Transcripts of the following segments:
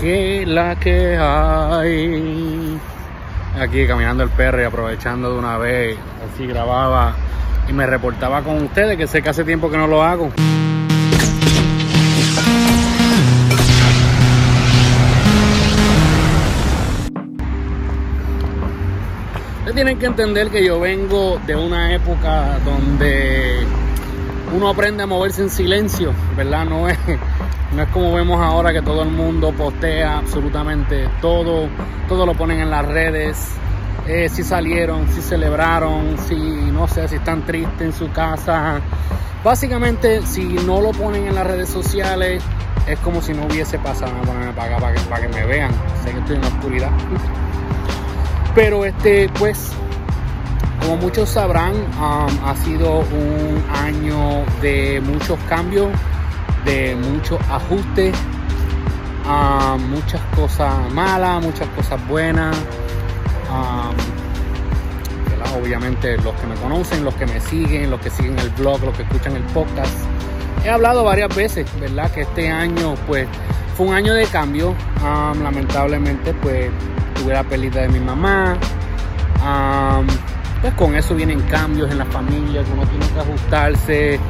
que la que hay. Aquí caminando el perro y aprovechando de una vez, así grababa y me reportaba con ustedes, que sé que hace tiempo que no lo hago. Ustedes tienen que entender que yo vengo de una época donde uno aprende a moverse en silencio, ¿verdad? No es, no es como vemos ahora que todo el mundo postea absolutamente todo, todo lo ponen en las redes, eh, si salieron, si celebraron, si no sé, si están tristes en su casa. Básicamente, si no lo ponen en las redes sociales, es como si no hubiese pasado. Voy para para que, para que me vean. Sé que estoy en la oscuridad. Pero este, pues, como muchos sabrán, ha sido un año de muchos cambios, de muchos ajustes, um, muchas cosas malas, muchas cosas buenas. Um, obviamente los que me conocen, los que me siguen, los que siguen el blog, los que escuchan el podcast. He hablado varias veces, ¿verdad? Que este año pues fue un año de cambio. lamentablemente pues tuve la pérdida de mi mamá. pues con eso vienen cambios en la familia, que uno tiene que ajustarse.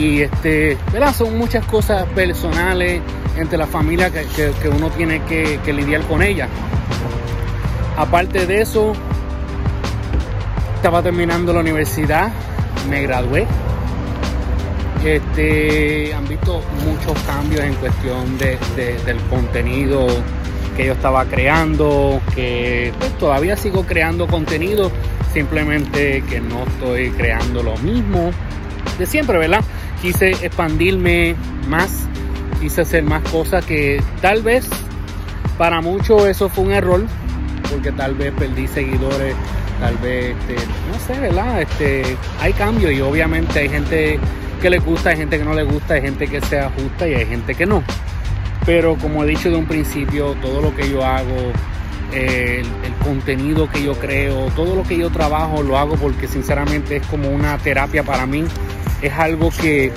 Y este, ¿verdad? Son muchas cosas personales entre la familia que, uno tiene que, que lidiar con ella. Aparte de eso, estaba terminando la universidad, me gradué. Este, han visto muchos cambios en cuestión de, del contenido que yo estaba creando, que pues, todavía sigo creando contenido, simplemente que no estoy creando lo mismo de siempre, ¿verdad? Quise expandirme más, quise hacer más cosas que tal vez para muchos eso fue un error, porque tal vez perdí seguidores, tal vez, este, no sé, ¿verdad? Este, hay cambios y obviamente hay gente que le gusta, hay gente que no le gusta, hay gente que se ajusta y hay gente que no. Pero como he dicho de un principio, todo lo que yo hago, el, el, contenido que yo creo, todo lo que yo trabajo, lo hago porque sinceramente es como una terapia para mí. Es algo que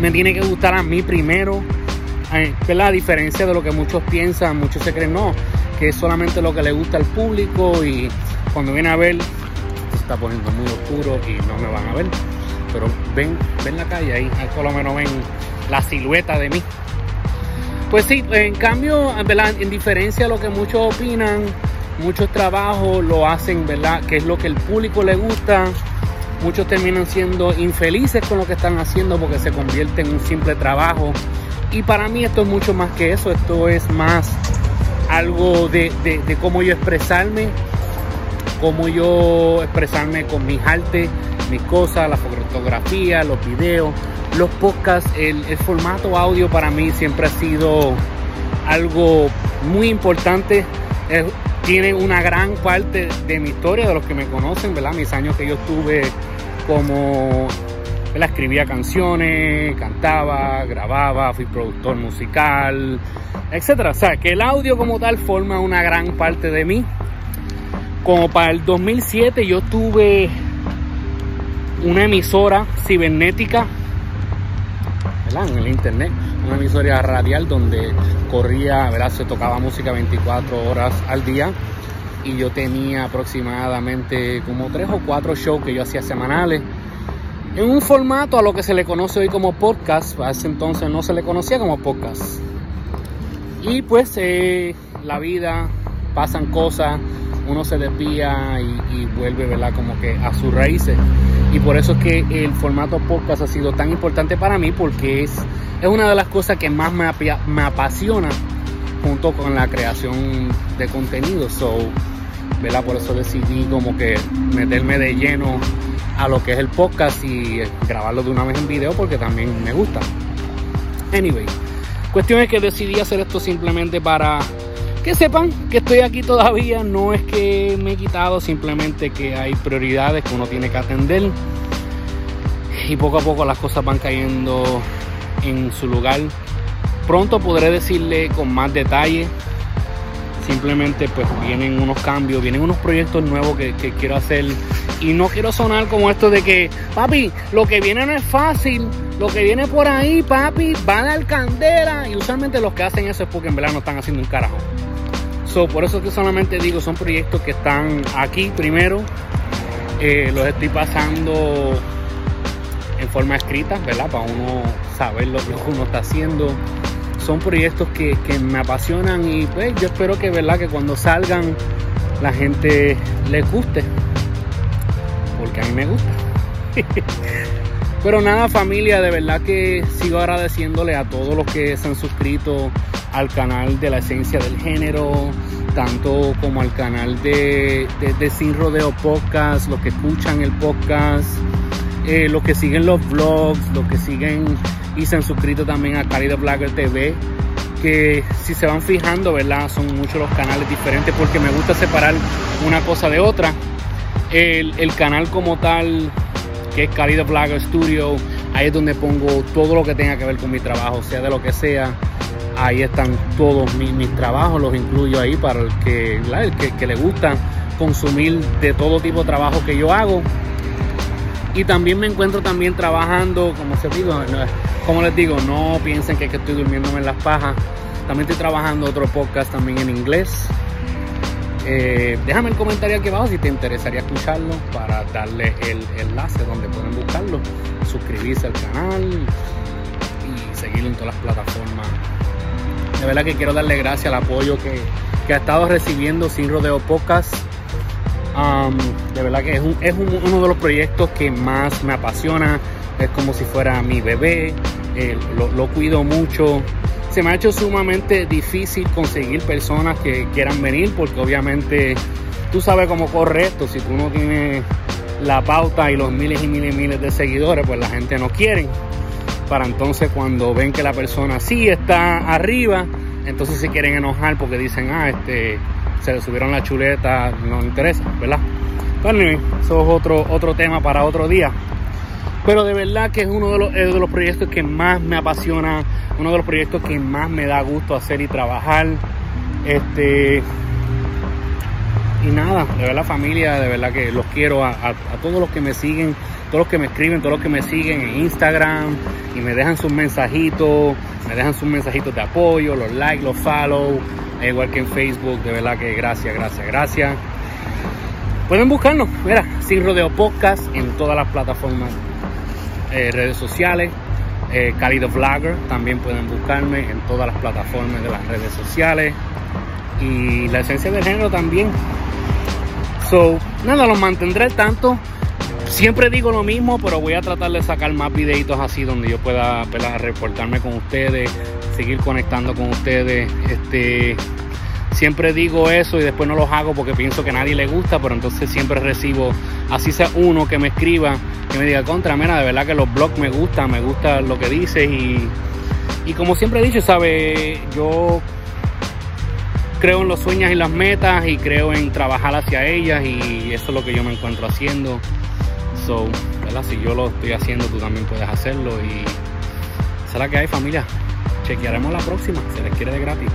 me tiene que gustar a mí primero. ¿verdad? A diferencia de lo que muchos piensan, muchos se creen, no, que es solamente lo que le gusta al público y cuando viene a ver se está poniendo muy oscuro y no me van a ver. Pero ven, ven la calle ahí, ahí por lo menos ven la silueta de mí. Pues sí, en cambio, en diferencia a lo que muchos opinan, muchos trabajos lo hacen, ¿verdad? Que es lo que el público le gusta. Muchos terminan siendo infelices con lo que están haciendo porque se convierte en un simple trabajo. Y para mí esto es mucho más que eso, esto es más algo de, cómo yo expresarme, cómo yo expresarme con mis artes, mis cosas, la fotografía, los videos, los podcasts, el, formato audio para mí siempre ha sido algo muy importante. Tiene una gran parte de mi historia, de los que me conocen, ¿verdad? Mis años que yo estuve como escribía canciones, cantaba, grababa, fui productor musical, etcétera. O sea, que el audio como tal forma una gran parte de mí. Como para el 2007 yo tuve una emisora cibernética en el internet, una emisora radial donde corría, ¿verdad? se tocaba música 24 horas al día y yo tenía aproximadamente como tres o cuatro shows que yo hacía semanales en un formato a lo que se le conoce hoy como podcast, a ese entonces no se le conocía como podcast. Y pues eh, la vida, pasan cosas, uno se desvía y, vuelve ¿verdad? como que a sus raíces. Y por eso es que el formato podcast ha sido tan importante para mí porque es, es una de las cosas que más me, me apasiona junto con la creación de contenido. So, ¿verdad? Por eso decidí como que meterme de lleno a lo que es el podcast y grabarlo de una vez en video porque también me gusta. Anyway, cuestión es que decidí hacer esto simplemente para que sepan que estoy aquí todavía. No es que me he quitado, simplemente que hay prioridades que uno tiene que atender. Y poco a poco las cosas van cayendo en su lugar. Pronto podré decirle con más detalle simplemente pues vienen unos cambios, vienen unos proyectos nuevos que, quiero hacer Y no quiero sonar como esto de que, papi, lo que viene no es fácil, lo que viene por ahí, papi, va a dar candela. Y usualmente los que hacen eso es porque en verdad no están haciendo un carajo. Por eso que solamente digo, son proyectos que están aquí primero. Eh, los estoy pasando en forma escrita, ¿verdad? Para uno saber lo, que uno está haciendo. Son proyectos que, que, me apasionan y pues yo espero que, ¿verdad? Que cuando salgan la gente les guste. Porque a mí me gusta. Pero nada familia, de verdad que sigo agradeciéndole a todos los que se han suscrito al canal de la esencia del género, tanto como al canal de, de, Sin Rodeo Podcast, los que escuchan el podcast, eh, los que siguen los vlogs, los que siguen y se han suscrito también a Cali de Blagger TV, que si se van fijando, ¿verdad? Son muchos los canales diferentes porque me gusta separar una cosa de otra. El, el canal como tal que es Cali de Blogger Studio. Ahí es donde pongo todo lo que tenga que ver con mi trabajo, sea de lo que sea. Ahí están todos mis, trabajos, los incluyo ahí para el que, que, le gusta consumir de todo tipo de trabajo que yo hago. Y también me encuentro también trabajando, como se digo, como les digo, no piensen que, que estoy durmiéndome en las pajas. También estoy trabajando otro podcast también en inglés. Eh, déjame el comentario aquí abajo si te interesaría escucharlo para darle el enlace donde pueden buscarlo, suscribirse al canal y seguirlo en todas las plataformas. De verdad que quiero darle gracias al apoyo que, ha estado recibiendo Sin Rodeo Podcast. Um, de verdad que es, uno de los proyectos que más me apasiona. Es como si fuera mi bebé. Eh, lo cuido mucho se me ha hecho sumamente difícil conseguir personas que quieran venir porque obviamente tú sabes cómo corre esto, si tú no tienes la pauta y los miles y miles y miles de seguidores, pues la gente no quiere. Para entonces cuando ven que la persona sí está arriba, entonces se quieren enojar porque dicen, ah, este, se le subieron la chuleta, no interesa, ¿verdad? Bueno, eso es otro, otro tema para otro día. Pero de verdad que es uno de los, de los proyectos que más me apasiona, uno de los proyectos que más me da gusto hacer y trabajar. Este, y nada, de verdad familia, de verdad que los quiero a, todos los que me siguen, todos los que me escriben, todos los que me siguen en Instagram y me dejan sus mensajitos, me dejan sus mensajitos de apoyo, los likes, los follow, igual que en Facebook, de verdad que gracias, gracias, gracias. Pueden buscarnos, mira, Sin Rodeo Podcast en todas las plataformas eh, redes sociales. Eh, Cálido Vlogger, también pueden buscarme en todas las plataformas de las redes sociales. Y la esencia del género también. So, nada, los mantendré tanto. Siempre digo lo mismo, pero voy a tratar de sacar más videitos así donde yo pueda reportarme con ustedes, seguir conectando con ustedes. Este, siempre digo eso y después no los hago porque pienso que a nadie le gusta, pero entonces siempre recibo, así sea uno que me escriba me diga, contra, mira, de verdad que los blogs me gustan, me gusta lo que dices y, y como siempre he dicho, ¿sabe? Yo creo en los sueños y las metas y creo en trabajar hacia ellas y eso es lo que yo me encuentro haciendo. So, ¿verdad? Si yo lo estoy haciendo, tú también puedes hacerlo y será que hay familia. Chequearemos la próxima, se les quiere de gratis.